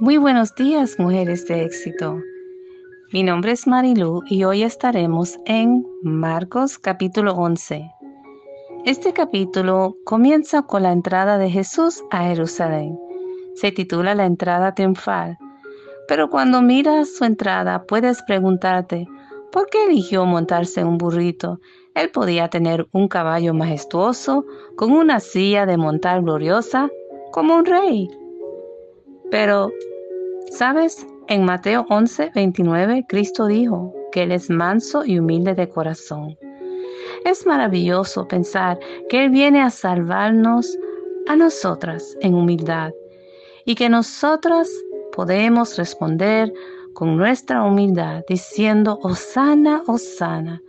Muy buenos días, mujeres de éxito. Mi nombre es Marilu y hoy estaremos en Marcos capítulo 11. Este capítulo comienza con la entrada de Jesús a Jerusalén. Se titula La entrada triunfal. Pero cuando miras su entrada puedes preguntarte, ¿por qué eligió montarse un burrito? Él podía tener un caballo majestuoso, con una silla de montar gloriosa, como un rey. Pero, ¿sabes? En Mateo 11, 29, Cristo dijo que Él es manso y humilde de corazón. Es maravilloso pensar que Él viene a salvarnos a nosotras en humildad y que nosotras podemos responder con nuestra humildad diciendo, Osana, Osana,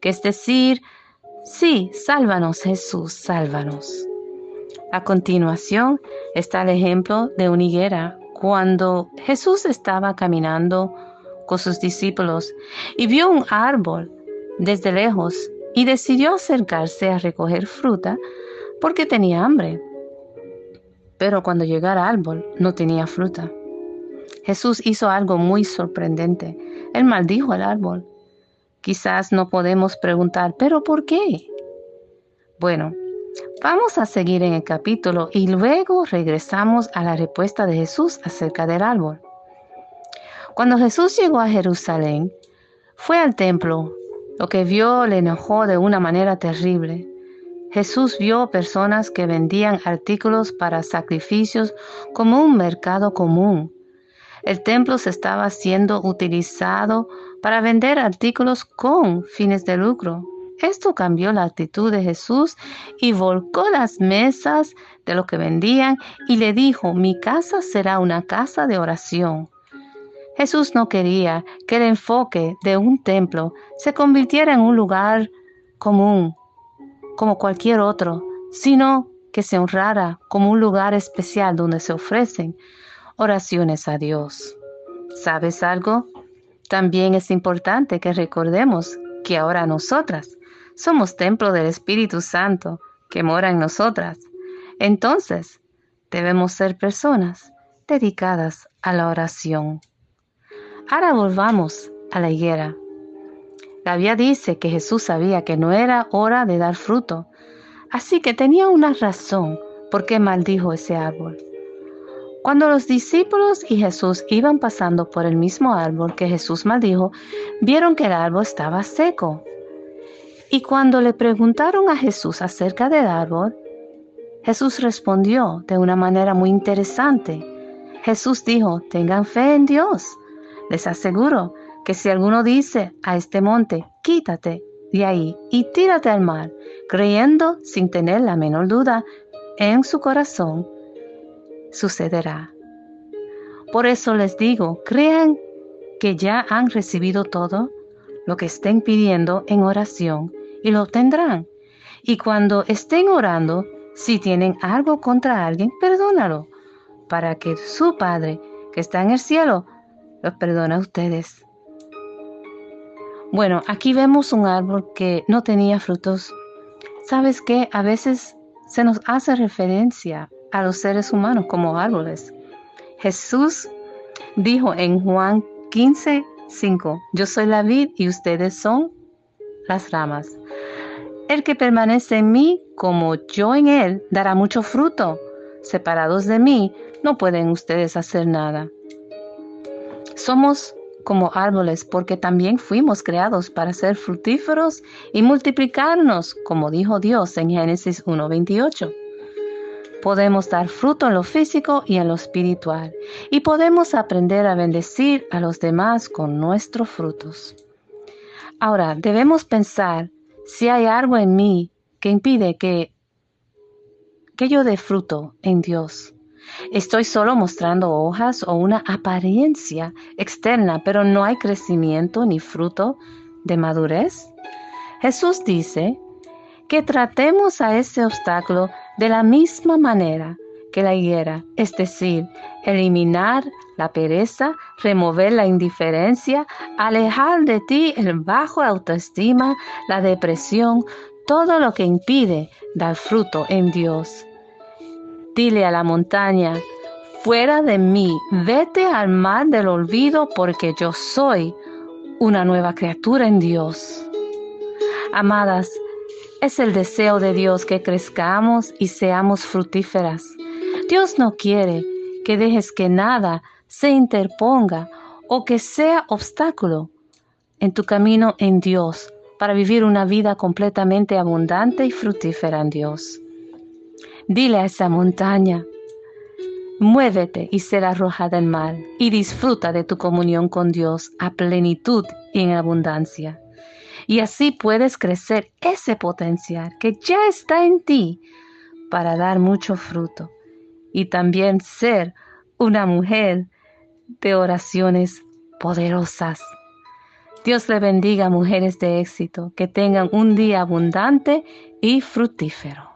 que es decir, sí, sálvanos Jesús, sálvanos. A continuación está el ejemplo de una higuera. Cuando Jesús estaba caminando con sus discípulos y vio un árbol desde lejos y decidió acercarse a recoger fruta porque tenía hambre. Pero cuando llegó al árbol no tenía fruta. Jesús hizo algo muy sorprendente. Él maldijo al árbol. Quizás no podemos preguntar, ¿pero por qué? Bueno, Vamos a seguir en el capítulo y luego regresamos a la respuesta de Jesús acerca del árbol. Cuando Jesús llegó a Jerusalén, fue al templo. Lo que vio le enojó de una manera terrible. Jesús vio personas que vendían artículos para sacrificios como un mercado común. El templo se estaba siendo utilizado para vender artículos con fines de lucro. Esto cambió la actitud de Jesús y volcó las mesas de lo que vendían y le dijo, mi casa será una casa de oración. Jesús no quería que el enfoque de un templo se convirtiera en un lugar común, como cualquier otro, sino que se honrara como un lugar especial donde se ofrecen oraciones a Dios. ¿Sabes algo? También es importante que recordemos que ahora nosotras somos templo del Espíritu Santo que mora en nosotras. Entonces, debemos ser personas dedicadas a la oración. Ahora volvamos a la higuera. La dice que Jesús sabía que no era hora de dar fruto, así que tenía una razón por qué maldijo ese árbol. Cuando los discípulos y Jesús iban pasando por el mismo árbol que Jesús maldijo, vieron que el árbol estaba seco. Y cuando le preguntaron a Jesús acerca del árbol, Jesús respondió de una manera muy interesante. Jesús dijo, tengan fe en Dios. Les aseguro que si alguno dice a este monte, quítate de ahí y tírate al mar, creyendo sin tener la menor duda en su corazón, sucederá. Por eso les digo, crean que ya han recibido todo lo que estén pidiendo en oración y lo obtendrán. Y cuando estén orando, si tienen algo contra alguien, perdónalo, para que su Padre, que está en el cielo, los perdone a ustedes. Bueno, aquí vemos un árbol que no tenía frutos. ¿Sabes qué? A veces se nos hace referencia a los seres humanos como árboles. Jesús dijo en Juan 15, 5, yo soy la vid y ustedes son las ramas. El que permanece en mí, como yo en él, dará mucho fruto. Separados de mí, no pueden ustedes hacer nada. Somos como árboles porque también fuimos creados para ser frutíferos y multiplicarnos, como dijo Dios en Génesis 1.28. Podemos dar fruto en lo físico y en lo espiritual y podemos aprender a bendecir a los demás con nuestros frutos. Ahora, debemos pensar si hay algo en mí que impide que, que yo dé fruto en Dios. Estoy solo mostrando hojas o una apariencia externa, pero no hay crecimiento ni fruto de madurez. Jesús dice que tratemos a ese obstáculo de la misma manera que la higuera, es decir, eliminar la pereza, remover la indiferencia, alejar de ti el bajo autoestima, la depresión, todo lo que impide dar fruto en Dios. Dile a la montaña, fuera de mí, vete al mar del olvido porque yo soy una nueva criatura en Dios. Amadas, es el deseo de Dios que crezcamos y seamos fructíferas. Dios no quiere que dejes que nada se interponga o que sea obstáculo en tu camino en Dios para vivir una vida completamente abundante y fructífera en Dios. Dile a esa montaña, muévete y será arrojada del mal y disfruta de tu comunión con Dios a plenitud y en abundancia. Y así puedes crecer ese potencial que ya está en ti para dar mucho fruto y también ser una mujer de oraciones poderosas. Dios le bendiga, mujeres de éxito, que tengan un día abundante y fructífero.